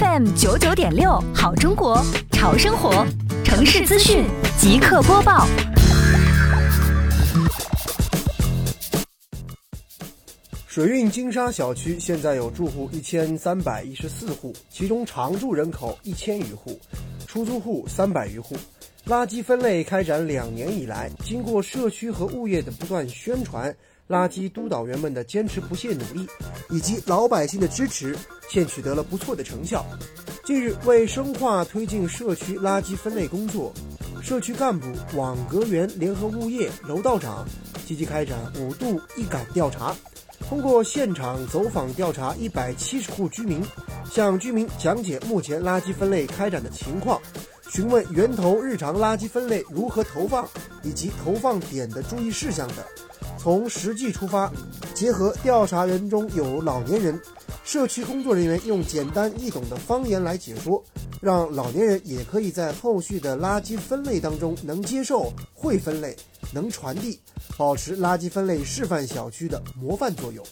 FM 九九点六，好中国，潮生活，城市资讯即刻播报。水韵金沙小区现在有住户一千三百一十四户，其中常住人口一千余户，出租户三百余户。垃圾分类开展两年以来，经过社区和物业的不断宣传，垃圾督导员们的坚持不懈努力，以及老百姓的支持，现取得了不错的成效。近日，为深化推进社区垃圾分类工作，社区干部、网格员联合物业、楼道长，积极开展五度一岗调查。通过现场走访调查一百七十户居民，向居民讲解目前垃圾分类开展的情况。询问源头日常垃圾分类如何投放，以及投放点的注意事项等。从实际出发，结合调查人中有老年人，社区工作人员用简单易懂的方言来解说，让老年人也可以在后续的垃圾分类当中能接受、会分类、能传递，保持垃圾分类示范小区的模范作用。